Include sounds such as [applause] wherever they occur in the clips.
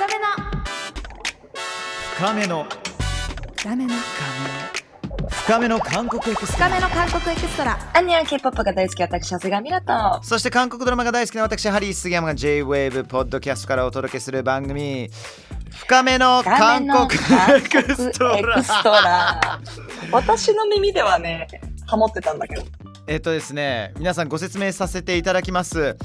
深めの。深めの。深めの。韓国エクストラ。深めの韓国エクストラ。안녕 K-POP が大好き私、長谷川ミラと。そして韓国ドラマが大好きな私ハリー杉山が J-WAVE ポッドキャストからお届けする番組。深めの韓国エクストエクスラトラ。私の耳ではね、ハモってたんだけど。えっとですね皆さんご説明させていただきます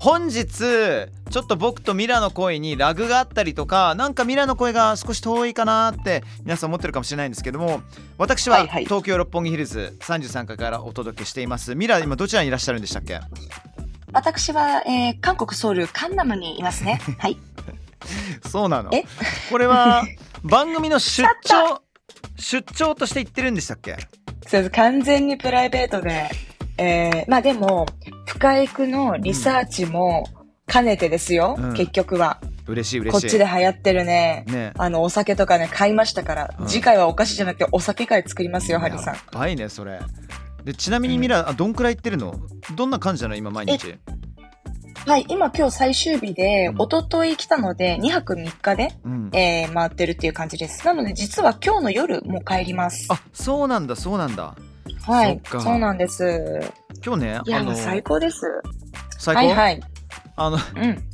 本日ちょっと僕とミラの声にラグがあったりとかなんかミラの声が少し遠いかなって皆さん思ってるかもしれないんですけども私ははいはい。東京六本木ヒルズ33階からお届けしています。ミラ今どちらにいらっしゃるんでしたっけ？私は、えー韓国ソウルカンナムにいますね。[laughs] はい。そうなの？え？これは [laughs] 番組の出し張出張として行ってるんでしたっけ？完全にプライベートで。えー、まあでも、深エクのリサーチも兼ねてですよ、うん。結局は。嬉しい嬉しい。こっちで流行ってるね。ね。あの、お酒とかね、買いましたから、うん。次回はお菓子じゃなくてお酒会作りますよ、ハリーさん。や。ばいねそれ。でちなみにミラ、あどんくらい行ってるの？どんな感じなの今毎日？はい、今今日最終日で、うん。一昨日来たので、2泊3日で、うん。えー、回ってるっていう感じです。なので、実は今日の夜もう帰ります。あそうなんだそうなんだはいそそうなんです。今日ねいや、あの最高です。最高、はいはい。あのうん。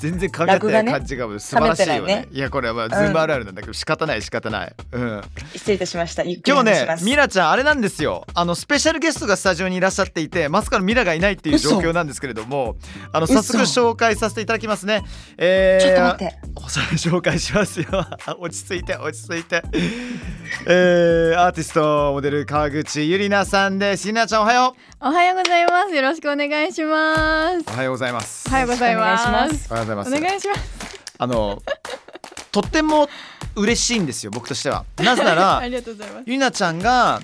全然噛み合ってない感じが素晴らしいよね。いね。いやこれはまあズームあるあるなんだけど、仕方ない仕方ない。うん。失礼いたしました。今日ね。ミラちゃんあれなんですよ。あのスペシャルゲストがスタジオにいらっしゃっていてまさかのミラがいないっていう状況なんですけれどもあの早速嘘紹介させていただきますね。えー、ちょっと待って。紹介しますよ。[laughs] 落ち着いて落ち着いて。えー、アーティストモデル川口ゆりなさんです。ゆりなちゃんおはよおはようございます。よろしくお願いします。うおはようございます。おはようございますます。おはようございます。お願いします。あのとっても嬉しいんですよ僕としては。なぜなら [laughs] ありがとうございます。ゆりなちゃんが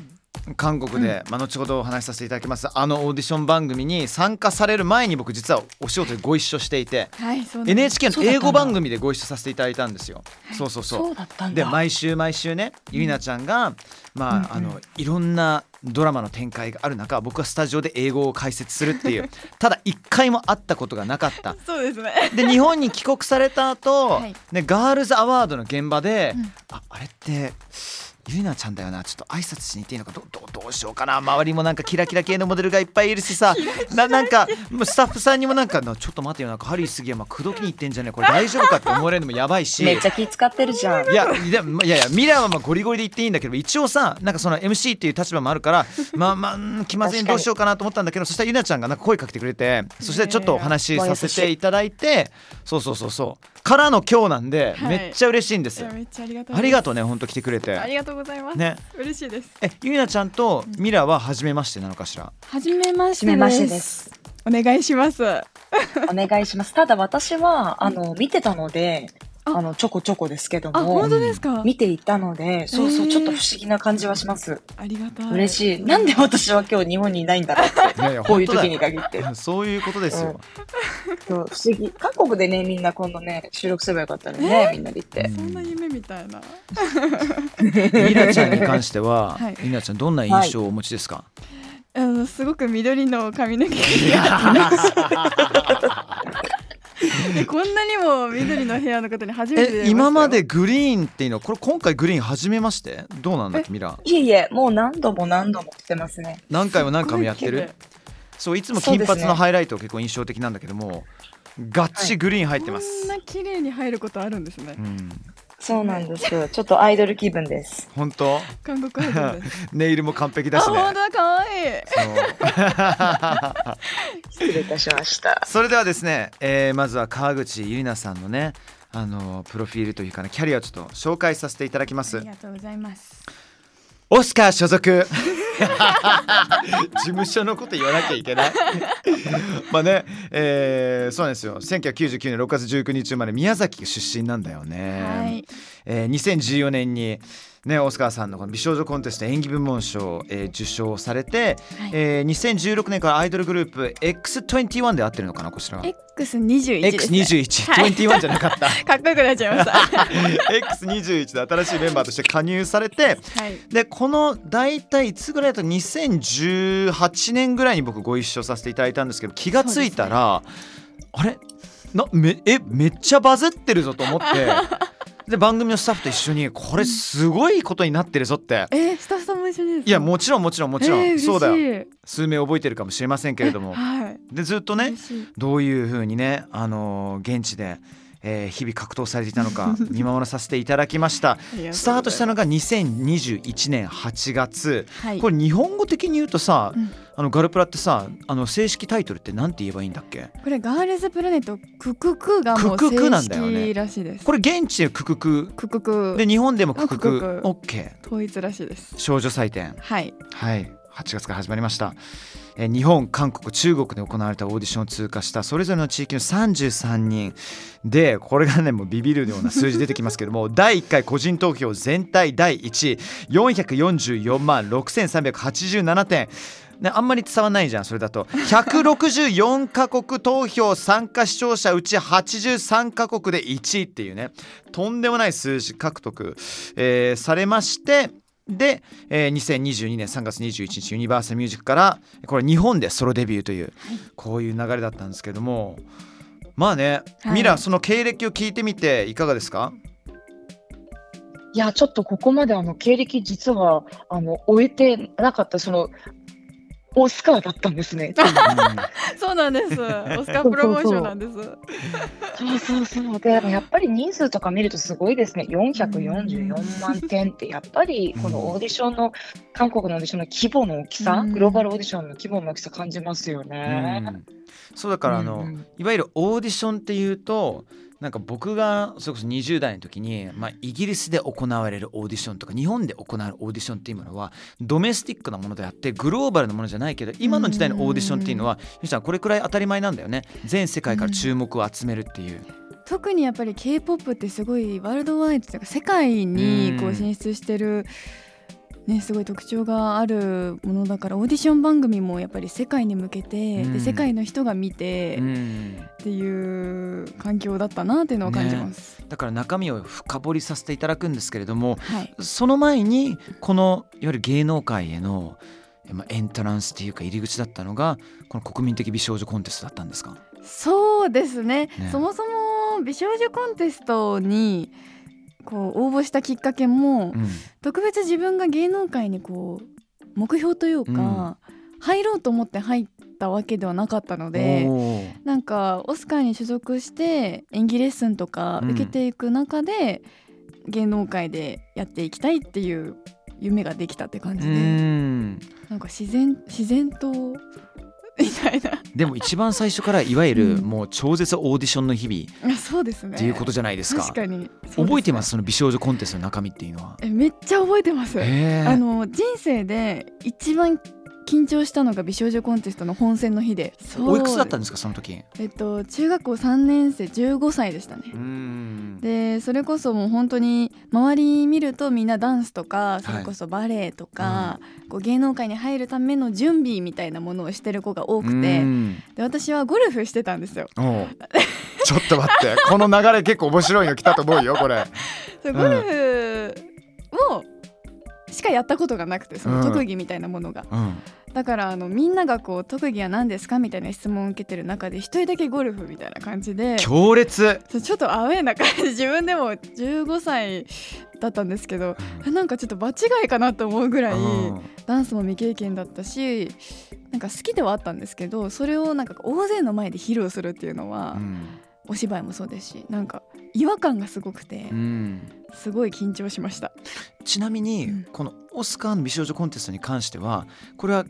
韓国で、まあ、後ほどお話しさせていただきます。あのオーディション番組に参加される前に僕実はお仕事でご一緒していてはい NHK の英語番組でご一緒させていただいたんですよ。そうそうそう。そうだったんだ。で毎週毎週ねゆりなちゃんが、まああのいろんなドラマの展開がある中僕はスタジオで英語を解説するっていう [laughs] ただ一回も会ったことがなかった。そうですね。で日本に帰国された後、はい。ねガールズアワードの現場で、うん。ああれってゆりなちゃんだよな。ちょっと挨拶しに行っていいのか。どどどうしようかな。周りもなんかキラキラ系のモデルがいっぱいいるしさ。[laughs] ななんかもうスタッフさんにもなんかなちょっと待ってよ。なんかハリー杉山口説きに行ってんじゃねえ。これ大丈夫かって思われるのもやばいし。[laughs] めっちゃ気使ってるじゃん。いやいやいやいやミラーはまあゴリゴリで言っていいんだけど一応さなんかその MC っていう立場もあるからまあまあうん気まずいどうしようかなと思ったんだけどそしたらゆなちゃんがなんか声かけてくれてそしてちょっとお話しさせていただいて。そうそうそうそうからの今日なんではい。めっちゃ嬉しいんですよ、いやめっちゃありがとうありがとうねね本当来てくれて。ありがとうございます。ね。嬉しいです。えゆなちゃんとミラは初めましてなのかしら？はじめましてはじめましてです。お願いします。お願いします。ただ私は、あの、見てたので、ああの、ちょこちょこですけどあも本、当ですか？見ていたので、そうそう、ちょっと不思議な感じはします。ありがたい嬉しい。なんで私は今日日本にいないんだろうって。いやいやこういう時に限って。そういうことですよ、そう不思議。韓国でね、みんな今度ね、収録すればよかったのにね、みんなで行って。そんな夢みたいなミラちゃんに関しては、[laughs] はいミラちゃんどんな印象をお持ちですか、あのすごく緑の髪の毛で [laughs] [laughs] [laughs] こんなにも緑のヘアの方に初めて今までグリーンっていうのはこれ今回グリーン初めまして？どうなんだっけミラいえいえ、もう何度も何度も来てますね。何回も何回もやってる。そういつも金髪のハイライト結構印象的なんだけどもガッチグリーン入ってます、こんな綺麗に入ることあるんですね。うんそうなんです。ちょっとアイドル気分です。本当？韓国アイドルです。[laughs] ネイルも完璧だあしね。本当だ可愛い。失礼いたしました。[laughs] それではですね、えーまずは川口ゆりなさんのねあのプロフィールというかねキャリアをちょっと紹介させていただきます。ありがとうございますオスカー所属。[laughs] 事務所のこと言わなきゃいけない。[laughs] まあね、えーそうなんですよ。1999年6月19日生まれ宮崎出身なんだよね、はい。えー2014年にね、オスカーさんのこの美少女コンテスト演技部門賞、えー受賞されて、はい。えー2016年からアイドルグループ X21 で合ってるのかなこちらは。X21 です、ね、X21、はい21じゃなかった。[laughs] かっこよくなっちゃいました。[laughs] X21 で新しいメンバーとして加入されてはい。でこの大体いつぐらいだと2018年ぐらいに僕ご一緒させていただいたんですけど気がついたら、あれ？なめえめっちゃバズってるぞと思って [laughs] で番組のスタッフと一緒にこれすごいことになってるぞって。えー、スタッフさんも一緒にですか？いやもちろんもちろん。もちろん、えー、そうだよ。よ数名覚えてるかもしれませんけれども。はい。でずっとねどういうふうにね、あのー現地で、えー日々格闘されていたのか [laughs] 見守らさせていただきました。スタートしたのが2021年8月。はい。これ日本語的に言うとさ、うん。あのガルプラってさあの正式タイトルって何て言えばいいんだっけ？これガールズプラネットクククがもう正式らしいです。これ現地でククク。ククク。で日本でもククク。ククク。オッケー。統一らしいです。少女祭典。はい。はい。8月から始まりました、日本韓国中国で行われたオーディションを通過した。それぞれの地域の33人。でこれがねもうビビるような数字出てきますけども第1回個人投票全体第1位。444万6387点。ね、あんまり伝わらないじゃんそれだと。164カ国投票参加視聴者うち83カ国で1位っていうね。とんでもない数字獲得、えーされましてで、えー2022年3月21日ユニバーサルミュージックからこれ日本でソロデビューという、こういう流れだったんですけどもまあね、はい。ミラその経歴を聞いてみていかがですか？いや、ちょっとここまであの経歴実はあの終えてなかった、そのオスカーだったんですね。[laughs] そうなんですオスカープロモーションなんですそうそうそう。で、やっぱり人数とか見るとすごいですね。444万点って、やっぱりこのオーディションの、韓国のオーディションの規模の大きさ、うんグローバルオーディションの規模の大きさ感じますよね。んそうだからあの、いわゆるオーディションっていうとなんか僕がそれこそ20代の時に、まあ、イギリスで行われるオーディションとか日本で行われるオーディションっていうものはドメスティックなものであってグローバルなものじゃないけど今の時代のオーディションっていうのはゆうちゃんこれくらい当たり前なんだよね。全世界から注目を集めるっていう。特にやっぱり K-POP ってすごいワールドワイドというか世界にこううん。進出してるねすごい特徴があるものだからオーディション番組もやっぱり世界に向けてうん。で世界の人が見てうん。っていう環境だったなっていうのを感じます。だから中身を深掘りさせていただくんですけれどもはい。その前にこのいわゆる芸能界へのまあエントランスっていうか入り口だったのがこの国民的美少女コンテストだったんですか？そうですね。ね。そもそも美少女コンテストにこう応募したきっかけも、うん。特別自分が芸能界にこう目標というか、入ろうと思って入ったわけではなかったのでなんかオスカーに所属して演技レッスンとかうん。受けていく中で、芸能界でやっていきたいっていう夢ができたって感じうで、ん。なんか自然自然とみたいなでも一番最初からいわゆるうん。もう超絶オーディションの日々あそうですね。っていうことじゃないですか。確かに。覚えてます？すその美少女コンテストの中身っていうのは。えめっちゃ覚えてます。あの人生で一番緊張したのが美少女コンテストの本戦の日で。おいくつだったんんですかその時。えっと中学校3年生15歳でしたね。うん。でそれこそもう本当に周り見るとみんなダンスとかそれこそバレエとか、こう芸能界に入るための準備みたいなものをしてる子が多くて。うん。で私はゴルフしてたんですよ。ちょっと待って。この流れ結構面白いの来たと思うよこれ。[laughs] ゴルフをしかやったことがなくてその特技みたいなものが、うん。だからあのみんながこう特技は何ですかみたいな質問を受けてる中で一人だけゴルフみたいな感じで強烈。ちょっとアウェーな感じ自分でも15歳だったんですけどなんかちょっと場違いかなと思うぐらいうん。ダンスも未経験だったしなんか好きではあったんですけどそれをなんか大勢の前で披露するっていうのはうんお芝居もそうですしなんか違和感がすごくてうん。すごい緊張しました。ちなみに、うん。このオスカーの美少女コンテストに関してはこれは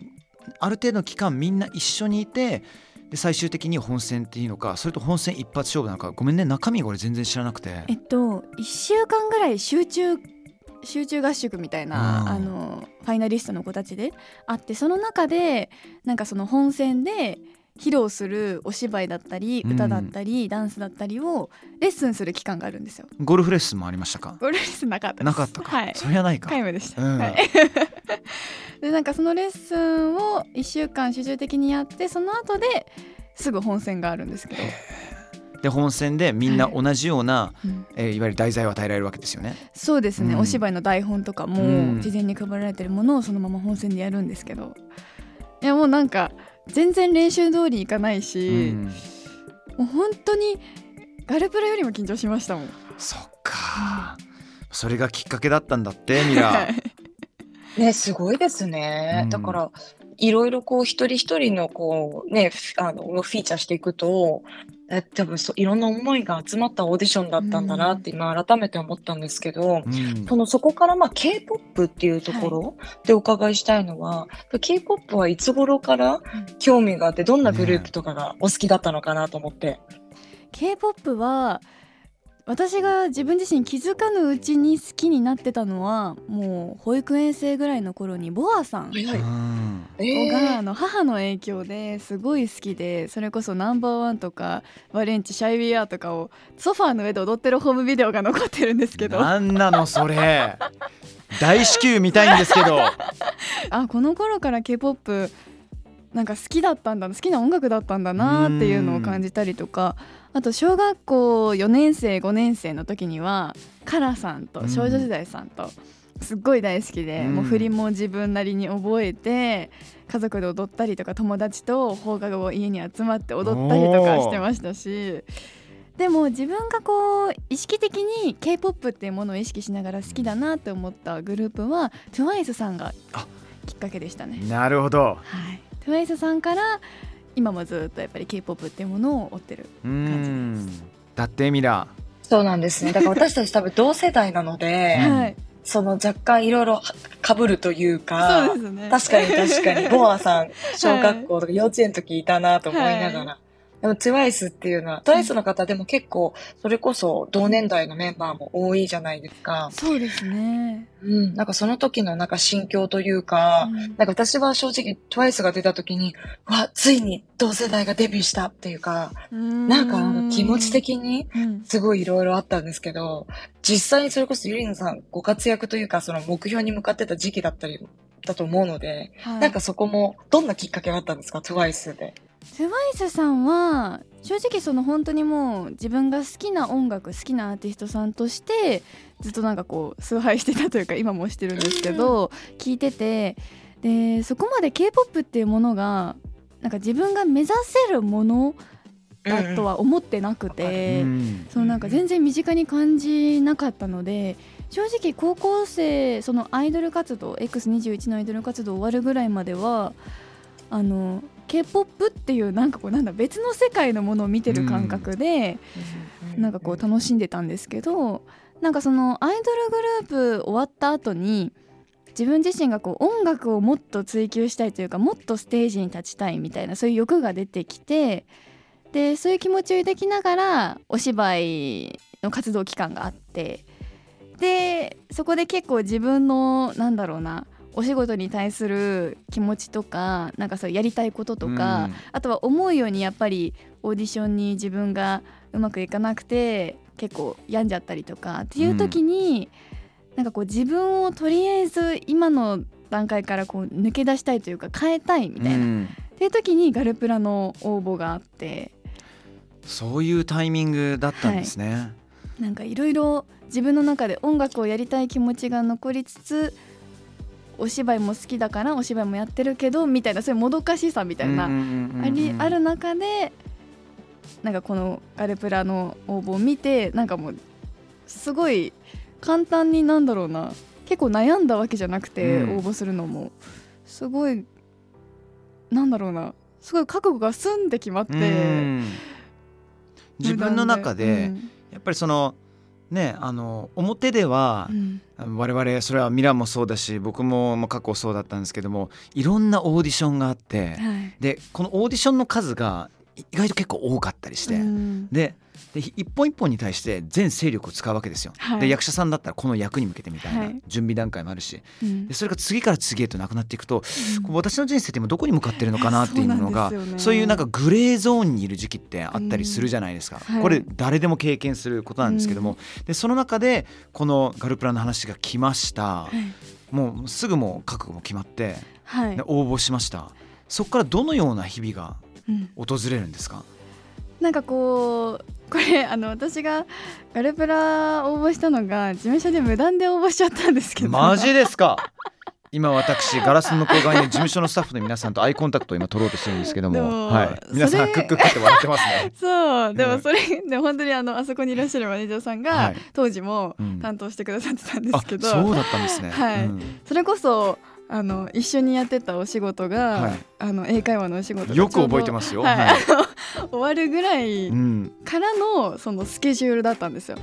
ある程度の期間みんな一緒にいてで最終的に本戦っていうのかそれと本戦一発勝負なのかごめんね中身が俺全然知らなくて。えっと1週間ぐらい集中集中合宿みたいな、うん。あのファイナリストの子たちであってその中でなんかその本戦で披露するお芝居だったりうん。歌だったり、ダンスだったりをレッスンする期間があるんですよ。ゴルフレッスンもありましたか？これレッスンなかった。なかったか、はい。それはないか。皆無でした。うん。はい。[laughs] でなんかそのレッスンを1週間集中的にやってその後ですぐ本戦があるんですけど、で本戦でみんな同じような、うん。えーいわゆる題材を与えられるわけですよね。そうですね、うん。お芝居の台本とかうん。も事前に配られてるものをそのまま本戦でやるんですけど。いやもうなんか全然練習通りいかないし、うん。もう本当にガルプラよりも緊張しましたもん。そっか。それがきっかけだったんだってミラね、すごいですね。うん。だから、いろいろこう、一人一人のこう、ね、フあの、フィーチャーしていくと、え、多分そう、いろんな思いが集まったオーディションだったんだなって今改めて思ったんですけど、うん。その、そこからまあ K-POP っていうところでお伺いしたいのは、K-POP はいつ頃から興味があって、どんなグループとかがお好きだったのかなと思って。K-POP は私が自分自身気づかぬうちに好きになってたのはもう保育園生ぐらいの頃にボアさん。はいはい。うん。えがあの母の影響ですごい好きでそれこそナンバーワンとかバレンチシャイビアとかをソファーの上で踊ってるホームビデオが残ってるんですけど。なんなのそれ。大至急見たいんですけど。[laughs] あこの頃から k p o p なんか好きだったんだ好きな音楽だったんだなっていうのを感じたりとかあと小学校4年生5年生の時にはカラさんと少女時代さんとすっごい大好きで、うん。もう振りも自分なりに覚えて家族で踊ったりとか友達と放課後家に集まって踊ったりとかしてましたしでも自分がこう意識的に k p o p っていうものを意識しながら好きだなって思ったグループは TWICE さんがあきっかけでしたね。なるほど。はい、TWICE さんから今もずっとやっぱり k p o p っていうものを追ってる。うんだってミラそうなんですね。だから私たち多分同世代なので、うんはい、その若干いろいろかぶるというか、そうですね。確かに確かに、ボアさん、小学校とか幼稚園の時いたなと思いながら。でも TWICE っていうのは、TWICE の方でも結構、それこそ同年代のメンバーも多いじゃないですか。そうですね。うん。なんかその時のなんか心境というか、うんなんか私は正直 TWICE が出た時に、わ、ついに同世代がデビューしたっていうか、なんかあの気持ち的にうんすごいいろいろあったんですけど、実際にそれこそゆりなさんご活躍というか、その目標に向かってた時期だったり、だと思うので、はいなんかそこも、どんなきっかけがあったんですか ?TWICE で？TWICE さんは正直その本当にもう自分が好きな音楽好きなアーティストさんとしてずっとなんかこう崇拝してたというか今もしてるんですけど聞いててでそこまで k p o p っていうものがなんか自分が目指せるものだとは思ってなくて、うん。そうなんか全然身近に感じなかったので正直高校生そのアイドル活動 X21 のアイドル活動終わるぐらいまではあの k p o p っていうなんかこうなんだ別の世界のものを見てる感覚で、なんかこう楽しんでたんですけどなんかそのアイドルグループ終わった後に自分自身がこう音楽をもっと追求したいというかもっとステージに立ちたいみたいなそういう欲が出てきてでそういう気持ちを抱きながらお芝居の活動期間があってでそこで結構自分のなんだろうなお仕事に対する気持ちとかなんかそうやりたいこととか、うん。あとは思うようにやっぱりオーディションに自分がうまくいかなくて結構病んじゃったりとかっていう時に、なんかこう自分をとりあえず今の段階からこう抜け出したいというか変えたいみたいな、っうん。ていう時にガルプラの応募があって。そういうタイミングだったんですね、なんかいろいろ自分の中で音楽をやりたい気持ちが残りつつお芝居も好きだからお芝居もやってるけどみたいなそういうもどかしさみたいな、ありある中でなんかこのガルプラの応募を見てなんかもうすごい簡単になんだろうな結構悩んだわけじゃなくてうん。応募するのも。すごいなんだろうなすごい覚悟が済んで決まって。うん。自分の中で。うん。やっぱりそのねあの表ではうん。我々それはミラもそうだし僕もまあ過去そうだったんですけどもいろんなオーディションがあってはい。でこのオーディションの数が意外と結構多かったりして、うん。でで一本一本に対して全勢力を使うわけですよ。はい。で役者さんだったらこの役に向けてみたいはない。準備段階もあるし、うん。でそれが次から次へとなくなっていくと、こう私の人生って今どこに向かってるのかなっていうのがね。そういうなんかグレーゾーンにいる時期ってあったりするじゃないですか、うん。はい。これ誰でも経験することなんですけども、でその中でこのガルプラの話が来ました、はい。もうすぐもう覚悟も決まって応募しました。そこからどのような日々がうん。訪れるんですか？なんかこうこれあの私がガルプラ応募したのが事務所で無断で応募しちゃったんですけど。マジですか？今私ガラスの向こう側に事務所のスタッフの皆さんとアイコンタクトを今取ろうとしてるんですけども、はい、皆さんクックックって笑ってますね。[laughs] そう。でうん。もそれ、でも本当にあのあそこにいらっしゃるマネージャーさんが、はい。当時もうん。担当してくださってたんであすけど、そうだったんですね。はい。うん。それこそあの一緒にやってたお仕事が、はい。あの英会話のお仕事がよく覚えてまますよ。はいはい。[laughs] 終わるぐらいうん、からのそのスケジュールだったんですよ。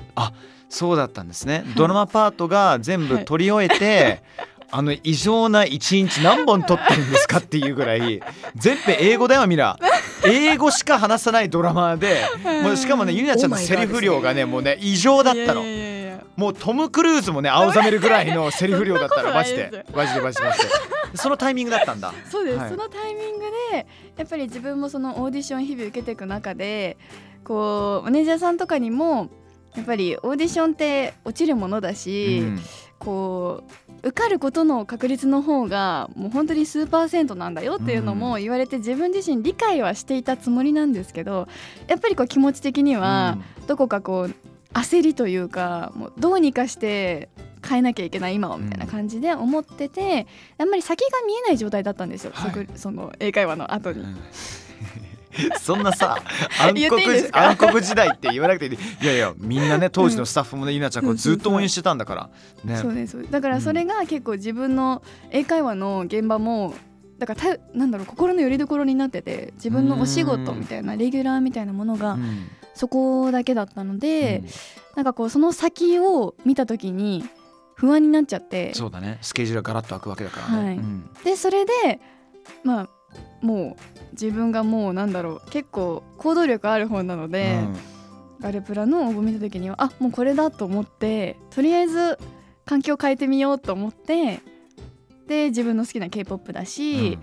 そうだったんですね。ドラマパートが全部撮り終えて、[laughs] あの異常な一日何本撮ってるんですかっていうぐらい全編英語だよミラ英語しか話さないドラマで [laughs] もうしかもねゆりなちゃんのセリフ量がねもうね異常だったの。いやいやいやもうトム・クルーズもね青ざめるぐらいのセリフ量だったのマジで。マジでマジでマジで。そのタイミングだったんだ。そうです、はい。そのタイミングでやっぱり自分もそのオーディション日々受けていく中でこうマネージャーさんとかにもやっぱりオーディションって落ちるものだし、うん。こう受かることの確率の方がもう本当に数パーセントなんだよっていうのも言われて自分自身理解はしていたつもりなんですけどやっぱりこう気持ち的にはどこかこう焦りというかもうどうにかして変えなきゃいけない今をみたいな感じで思ってて、あんまり先が見えない状態だったんですよ、はい。そその英会話の後に。うん。[laughs] そんなさ [laughs] 暗黒暗黒時代って言わなくていい。いやいやみんなね当時のスタッフもねゆなちゃんこうずっと応援してたんだから。ね。そうですだからそれが結構自分の英会話の現場もだからたなんだろう心の拠り所になってて自分のお仕事みたいなレギュラーみたいなものがうんそこだけだったので、うん。なんかこうその先を見た時に不安になっちゃってそうだね。スケジュールがガラッと開くわけだからね、はい。うん。でそれでまあもう自分がもうなんだろう結構行動力ある方なので、ガルプラの応募見た時にはあもうこれだと思ってとりあえず環境変えてみようと思ってで自分の好きな k p o p だし、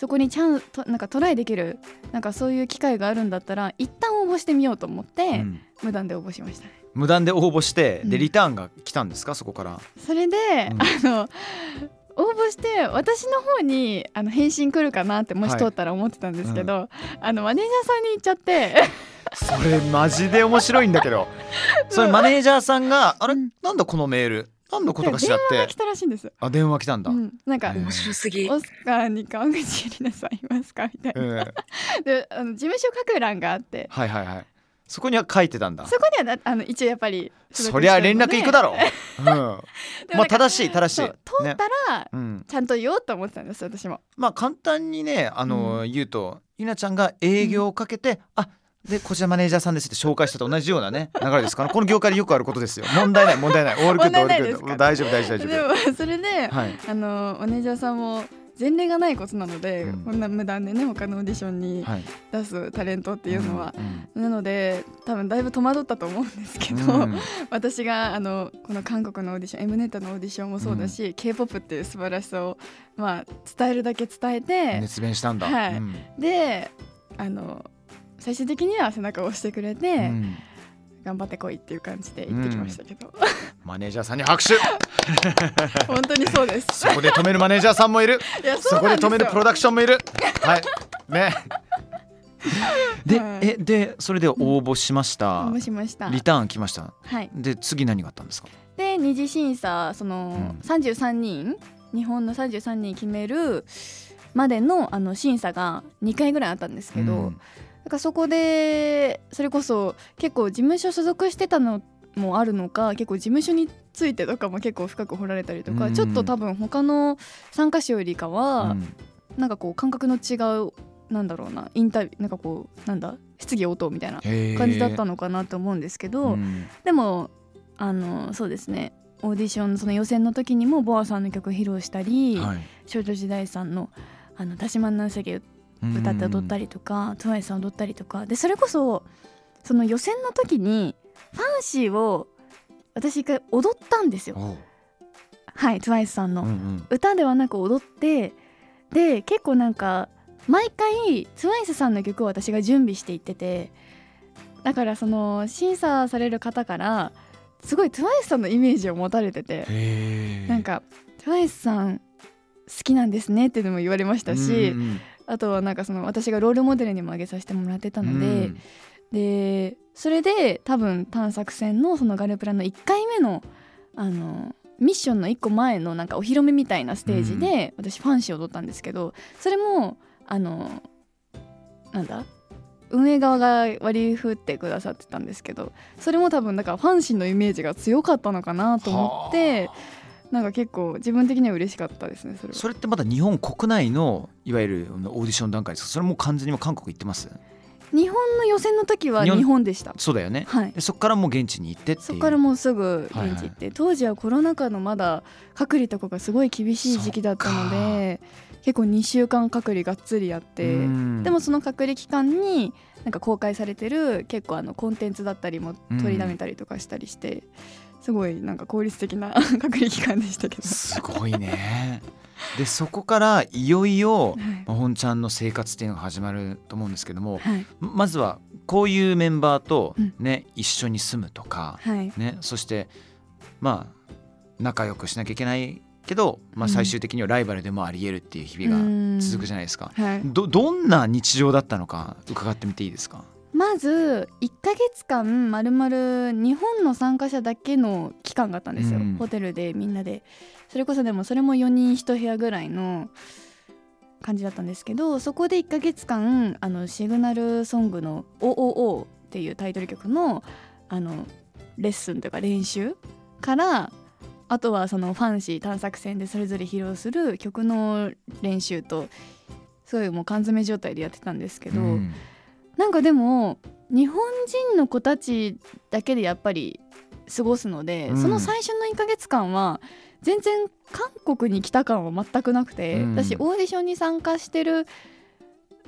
そこにチャンとなんかトライできるなんかそういう機会があるんだったら一旦応募してみようと思って、うん。うん無断で応募しました。ね。無断で応募してでうん。リターンが来たんですかそこから？それで、うん。あの応募して私の方にあの返信来るかなってもし通ったら思ってたんですけど、あのマネージャーさんに言っちゃって。それマジで面白いんだけど。それマネージャーさんがあれ？うん。なんだこのメール？何のことかしらって。電話が来たらしいんです。あ電話来たんだ、うん、なんか面白すぎ。オスカーに川口ゆりなさんいますか？みたいな。うんはいであの事務所書く欄があって。はいはいそこには書いてたんだ。そこにはなあの一応やっぱりそりゃ連絡行くだろう、うん、[laughs] まあ正しい正しい。通ったら、うん、ちゃんと言おうと思ってたんです私も。まあ簡単にねあの、言うとゆなちゃんが営業をかけて、あでこちらマネージャーさんですって紹介したと同じようなね流れですからこの業界でよくあることですよ。問題ない問題ない。 all good all good。大丈夫大丈夫大丈で夫もそれで、はい。あのマネージャーさんも前例がないことなので、うん。こんな無断でね他のオーディションにはい。出すタレントっていうのは、うんなので多分だいぶ戸惑ったと思うんですけど、うん。私があのこの韓国のオーディション M ネットのオーディションもそうだし、k p o p っていう素晴らしさを、まあ、伝えるだけ伝えて、熱弁したんだ、はい。うん。であの最終的には背中を押してくれて、うん。頑張ってこいっていう感じで言ってきましたけど、マネージャーさんに拍手。[laughs] 本当にそうです。そこで止めるマネージャーさんもいる。そこで止めるプロダクションもいる。はい。ね。で、はい。えでそれで応募しました、応募しました。リターン来ました。はい、で次何があったんですか？で二次審査その、うん。33人日本の33人決めるまでのあの審査が2回ぐらいあったんですけど、うんだからそこでそれこそ結構事務所所属してたのもあるのか結構事務所についてとかも結構深く掘られたりとか、うん。ちょっと多分他の参加者よりかは、うん。なんかこう感覚の違うなんだろうなインタビューなんかこうなんだ質疑応答みたいな感じだったのかなと思うんですけど、うん。でもあのそうですね。オーディションその予選の時にもボアさんの曲披露したり、はい。少女時代さんの「あの田島なんせけ」歌って踊ったりとか、トワイさん踊ったりとか。でそれこそその予選の時にファンシーを私一回踊ったんですよ。はいトワイスさんの、うんうん。歌ではなく踊ってで結構なんか毎回ツワイスさんの曲を私が準備していっててだからその審査される方からすごいトゥワイスさんのイメージを持たれててなんかトゥワイスさん好きなんですねっていうのも言われましたし、うんうんあとはなんかその私がロールモデルにも挙げさせてもらってたので、うん。でそれで多分探索戦のそのガルプラの1回目のあのミッションの1個前のなんかお披露目みたいなステージで私ファンシーを踊ったんですけどそれもあのなんだ？運営側が割り振ってくださってたんですけどそれも多分だからファンシーのイメージが強かったのかなと思ってはなんか結構自分的には嬉しかったですねそれは。それってまだ日本国内のいわゆるオーディション段階ですか？それも完全にもう韓国行ってます？日本の予選の時は日本でした。そうだよね。はい。でそこからもう現地に行ってっていう。そこからもうすぐ現地行って、当時はコロナ禍のまだ隔離とかがすごい厳しい時期だったので結構2週間隔離がっつりやってうん。でもその隔離期間になんか公開されてる結構あのコンテンツだったりも取りだめたりとかしたりして、すごいなんか効率的な [laughs] 隔離期間でしたけど。すごいね。でそこからいよいよはい。まあ本ちゃんの生活っていうのが始まると思うんですけどもはい。まずはこういうメンバーとうん。ね、一緒に住むとか、はい。ね、そしてまあ仲良くしなきゃいけないけど、まあ、うん。最終的にはライバルでもありえるっていう日々が続くじゃないですか。はい、どどんな日常だったのか伺ってみていいですか？まず1ヶ月間まるまる日本の参加者だけの期間があったんですよ、うん。ホテルでみんなで。それこそでもそれも4人1部屋ぐらいの感じだったんですけどそこで1ヶ月間あのシグナルソングの「OOO」っていうタイトル曲のあのレッスンというか練習からあとはそのファンシー探索戦でそれぞれ披露する曲の練習とすごいもう缶詰状態でやってたんですけど、うんなんかでも日本人の子たちだけでやっぱり過ごすので、うん。その最初の1ヶ月間は全然韓国に来た感は全くなくて、うん。私オーディションに参加してる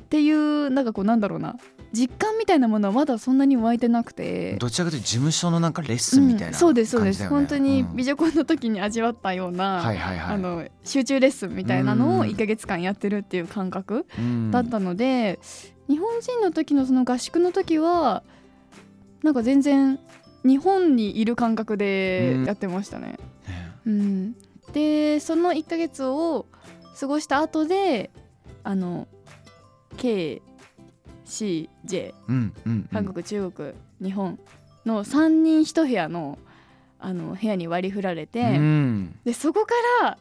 っていうなんかこうなんだろうな実感みたいなものはまだそんなに湧いてなくて。どちらかというと事務所のなんかレッスンみたいなうんそうですそうです、本当にうん。美女コンの時に味わったような、はいはいはい。あの集中レッスンみたいなのをうん。1ヶ月間やってるっていう感覚うん。だったので、日本人の時のその合宿の時はなんか全然日本にいる感覚でやってましたね。ねうんでその1ヶ月を過ごした後であの KCJ うんうんうん韓国、中国日本の3人1部屋のあの部屋に割り振られて、うんでそこから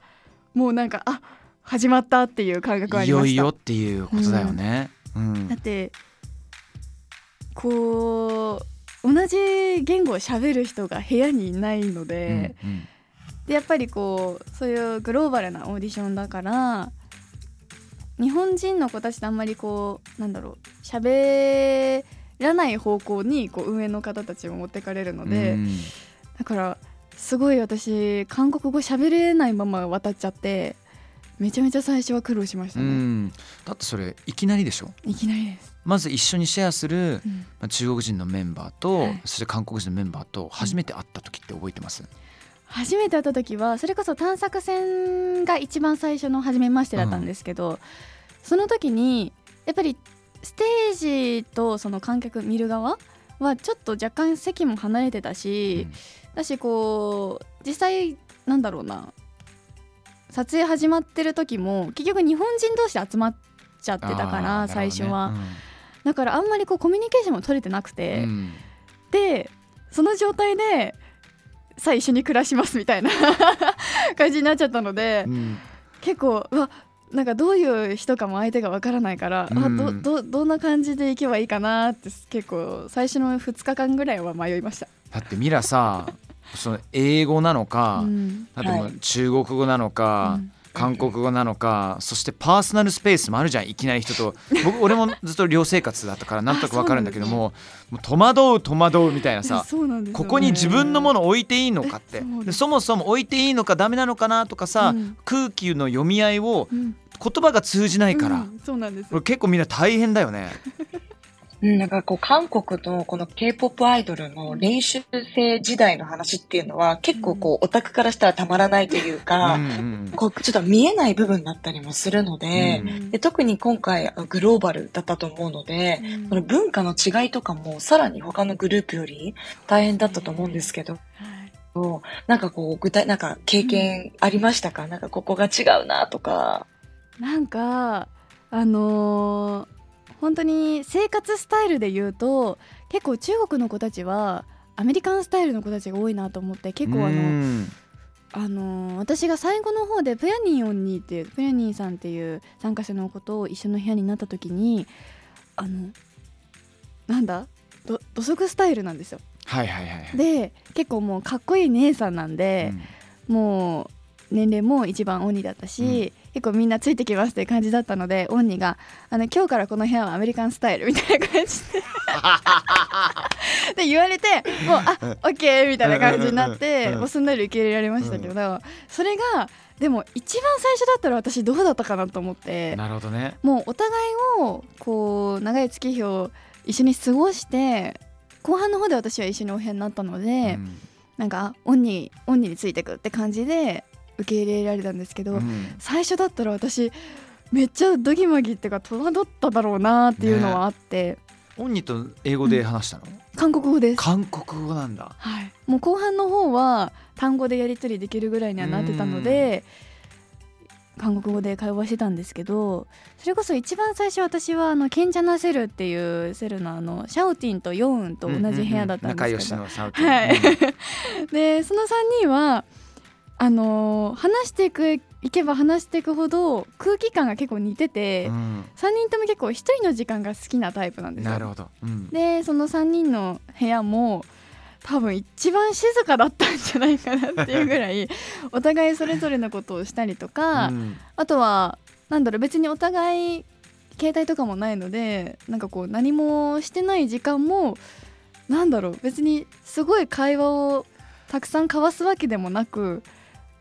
もうなんかあ始まったっていう感覚があいりました。よいよっていうことだよね。うん。だってこう同じ言語を喋る人が部屋にいないので,、うんうん。でやっぱりこうそういうグローバルなオーディションだから日本人の子たちとあんまりこうなんだろう喋らない方向にこう運営の方たちも持ってかれるので、うん。だからすごい私韓国語喋れないまま渡っちゃってめちゃめちゃ最初は苦労しましたうね、ん。だってそれいきなりでしょ？いきなりです、まず一緒にシェアするうん。まあ中国人のメンバーと、はい。そして韓国人のメンバーと初めて会った時って覚えてます、初めて会った時はそれこそ探索戦が一番最初の初めましてだったんですけど、その時にやっぱりステージとその観客見る側はちょっと若干席も離れてたし、だしこう実際なんだろうな撮影始まってる時も結局日本人同士で集まっちゃってたから、最初は、だからあんまりこうコミュニケーションも取れてなくうんて、うん。でその状態でさあ一緒に暮らしますみたいな [laughs] 感じになっちゃったので、うん。結構うわなんかどういう人かも相手がわからないから、あうん。どどどんな感じでいけばいいかなって結構最初の2日間ぐらいは迷いました。だってミラさその英語なのか、うん。あともうはい。中国語なのか、うん。韓国語なのかそしてパーソナルスペースもあるじゃんいきなり人と。[laughs] 僕俺もずっと寮生活だったからなんとなくわかるんだけどももう戸惑う戸惑うみたいなさね。ここに自分のもの置いていいのかって。でそもそも置いていいのかダメなのかなとかさ、うん。空気の読み合いをうん。言葉が通じないから、うんそうなん結構みんな大変だよね。[laughs] うん、なんかこう、韓国のこの K-POP アイドルの練習生時代の話っていうのは、結構こう、オタクからしたらたまらないというか、こう、ちょっと見えない部分だったりもするので、うんで特に今回あグローバルだったと思うので、うん。その文化の違いとかもさらに他のグループより大変だったと思うんですけど、はい。なんかこう、具体、なんか経験ありましたか、なんかここが違うなとか。なんかあのー本当に生活スタイルで言うと結構中国の子たちはアメリカンスタイルの子たちが多いなと思って結構あうのん。あのー私が最後の方でプヤニーオンニーっていうプヤニーさんっていう参加者の子と一緒の部屋になった時にあのなんだど土足スタイルなんですよ。はいはいはいはい。で結構もうかっこいい姉さんなんでう、ん。もう年齢も一番オンニだったし、結構みんなついてきますっていう感じだったのでオンニがあの今日からこの部屋はアメリカンスタイルみたいな感じで。で言われてもうあオッケーみたいな感じになっうん。うん。てうん。もうすんなり受け入れられましたけど、それがでも一番最初だったら私どうだったかなと思って。なるほどね。もうお互いをこう長い月日を一緒に過ごして後半の方で私は一緒にお部屋になったので、うん。なんかあオンにオンにについてくって感じで受け入れられたんですけど、うん。最初だったら私めっちゃドギマギっていうか戸惑っただろうなっていうのはあって、オンニと英語で話したの、韓国語です、韓国語なんだ。はい、もう後半の方は単語でやり取りできるぐらいにはなってたので韓国語で会話してたんですけどそれこそ一番最初私はあのケンジャナセルっていうセルのあのシャオティンとヨウンと同じ部屋だったんですけど、仲良しのサウティン。はい。うん。[laughs] でその3人はあのー話していくいけば話していくほど空気感が結構似てて、うん。3人とも結構1人の時間が好きなタイプなんですよ。なるほど、うん。でその3人の部屋も多分一番静かだったんじゃないかなっていうぐらい [laughs] お互いそれぞれのことをしたりとか、うん。あとはなんだろう別にお互い携帯とかもないのでなんかこう何もしてない時間もなんだろう別にすごい会話をたくさん交わすわけでもなく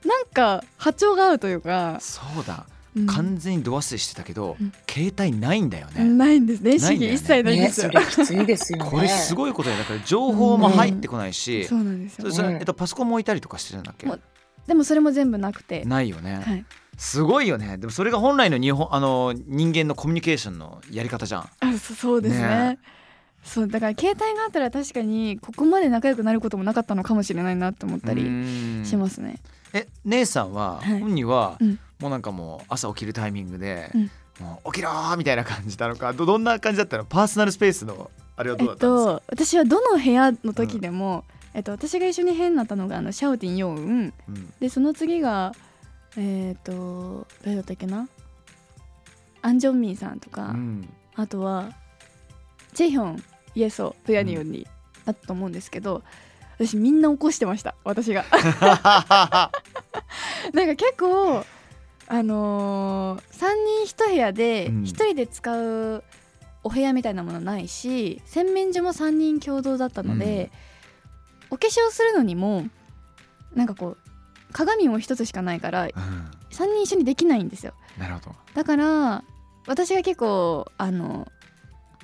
なんか波長が合うというか、そうだ。うん。完全に度忘れしてたけど、うん。携帯ないんだよね、ないんです電子ないんだよね。機一切ないんでね、すよ、それきついですよね。これすごいことやだから情報も入ってこないし、そうなんですよ。そそれうん。えっと、パソコンも置いたりとかしてるんだっけ？でもそれも全部なくて、ないよね、はい、すごいよね。でもそれが本来の日本あの人間のコミュニケーションのやり方じゃん。あそそうですね。ねそうだから携帯があったら確かにここまで仲良くなることもなかったのかもしれないなって思ったりしますすね。え姉さんは、はい。本には、うん。もうなんかもう朝起きるタイミングで、うん。もう起きろーみたいな感じなのかどどんな感じだったの？パーソナルスペースのあれはどえっうだったんですか、と私はどの部屋の時でも、えっと、私が一緒に部屋になったのがあのシャオティン・ヨウン。うん。でその次がえっ、と誰だったっけな？アン・ジョンミンさんとか、うん。あとはチェヒョンイエソプヤニヨンに。だったと思うんですけど、私みんな起こしてました。私が。[laughs] なんか結構あのー、3人1部屋でうん。1人で使うお部屋みたいなものないし洗面所も3人共同だったので、お化粧するのにもなんかこう鏡も1つしかないからうん。3人一緒にできないんですよ。なるほど。だから私が結構あの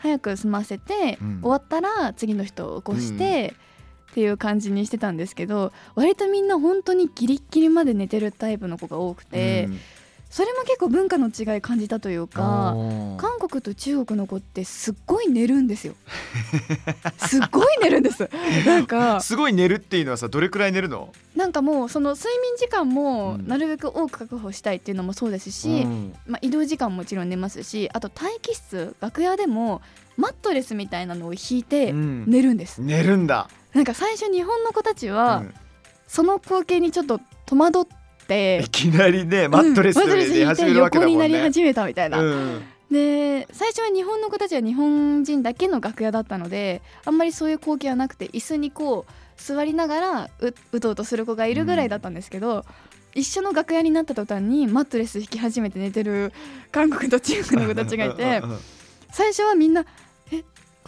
早く済ませて、うん。終わったら次の人を起こして、っていう感じにしてたんですけど割とみんな本当にギリッギリまで寝てるタイプの子が多くて、うんそれも結構文化の違い感じたというか韓国と中国の子ってすっごい寝るんですよ。[laughs] すっごい寝るんです。なんかすごい寝るっていうのはさどれくらい寝るの？なんかもうその睡眠時間もうん。なるべく多く確保したいっていうのもそうですし、うん。まあ、移動時間ももちろん寝ますしあと待機室楽屋でもマットレスみたいなのを引いてうん。寝るんです、寝るんだ、なんか最初日本の子たちは、うん。その光景にちょっと戸惑っていきなりねマットレスで始めるわけだ横にもんね。なり始めたみたいな、うん。で最初は日本の子たちは日本人だけの楽屋だったのであんまりそういう光景はなくて椅子にこう座りながらううとうとする子がいるぐらいだったんですけど、一緒の楽屋になった途端にマットレス引き始めて寝てる韓国と中国の子たちがいてうんうん最初はみんな「え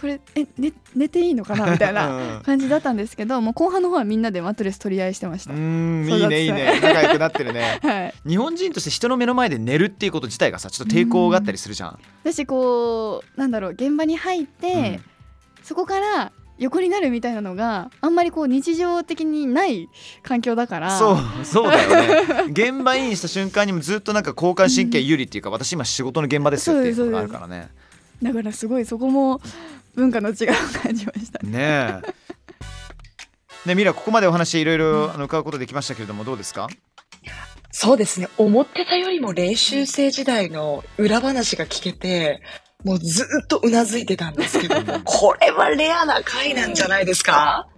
これえ寝寝ていいのかな?」みたいなうん感じだったんですけどもう後半の方はみんなでマットレス取り合いしてました。うーんいいねいいね。仲良くなってるね。[laughs] はい、日本人として人の目の前で寝るっていうこと自体がさちょっと抵抗があったりするじゃん、私こうなんだろう現場に入って、そこから横になるみたいなのがあんまりこう日常的にない環境だから。そうそうだよね。[laughs] 現場インした瞬間にもずっとなんか交感神経有利っていうか、私今仕事の現場ですよっていうのがあるからね。だからすごいそこも文化の違いを感じましたね。ねえ。ねミラここまでお話いろいろあの伺うことできましたけれどもどうですか？そうですね。思ってたよりも練習生時代の裏話が聞けて、もうずっとうなずいてたんですけども、これはレアな回なんじゃないですか？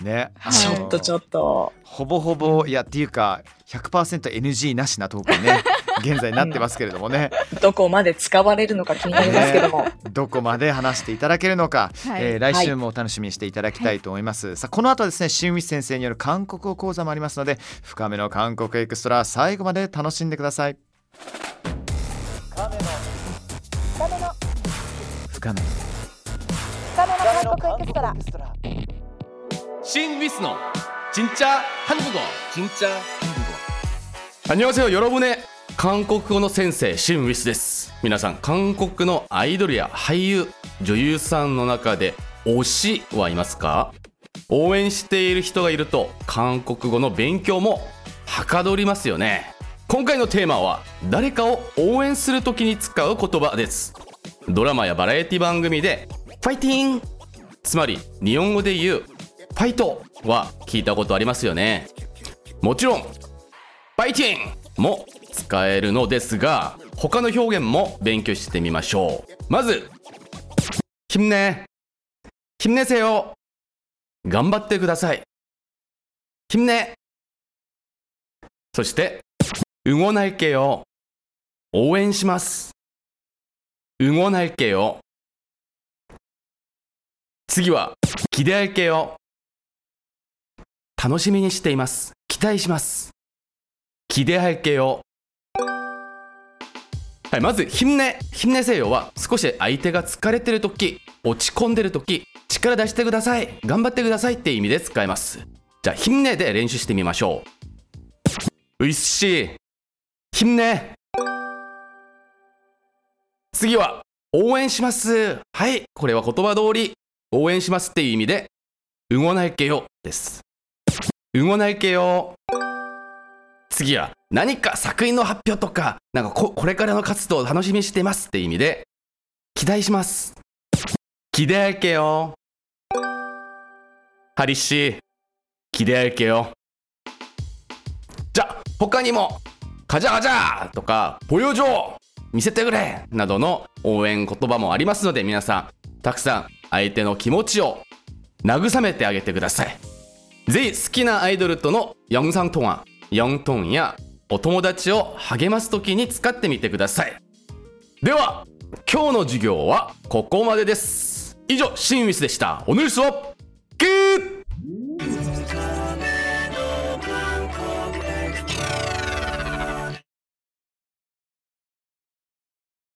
ね、はいちょっとちょっと。ほぼほぼいやっていうか 100%NG なしなトークにね現在なってますけれどもねどこまで使われるのか気になりますけども。[laughs] どこまで話していただけるのか、はいえー来週もお楽しみにしていただきたいと思います、さあこの後はですね新道先生による韓国語講座もありますので深めの韓国エクストラ最後まで楽しんでください深めの신 위스노 진짜 한국어 진짜 한국어 안녕하세요 여러분의 韓国語の先生シン・ウィスです皆さん韓国のアイドルや俳優女優さんの中で推しはいますか？応援している人がいると韓国語の勉強もはかどりますよね今回のテーマは誰かを応援する時に使う言葉ですドラマやバラエティ番組で「ファイティン!」つまり日本語で言う「ファイト!」は聞いたことありますよねもちろん「ファイティン!」も使えるのですが他の表現も勉強してみましょうまず힘내 힘내세요頑張ってください힘내そして응원할게요応援します응원할게요次は기대할게요楽しみにしています期待します기대할게요 はい、まず、힘내、힘내세요は、少し相手が疲れてるとき、落ち込んでるとき、力出してください、頑張ってくださいって意味で使います。じゃあ、힘내で練習してみましょう。ういっし힘내次は、応援します。はい、これは言葉通り、応援しますっていう意味で、응원할게요です。응원할게요 次は何か作品の発表とか、なんかここれからの活動を楽しみにしてますって意味で、期待します。기대할게요ハリシ、기대할게요じゃあ、他にも、カジャカジャとか、ポヨジョ見せてくれなどの応援言葉もありますので、皆さん、たくさん相手の気持ちを慰めてあげてください。ぜひ好きなアイドルとの영상통화 4トンやお友達を励ます時に使ってみてください。では今日の授業はここまでです。以上シンウィスでした。おぬるそキー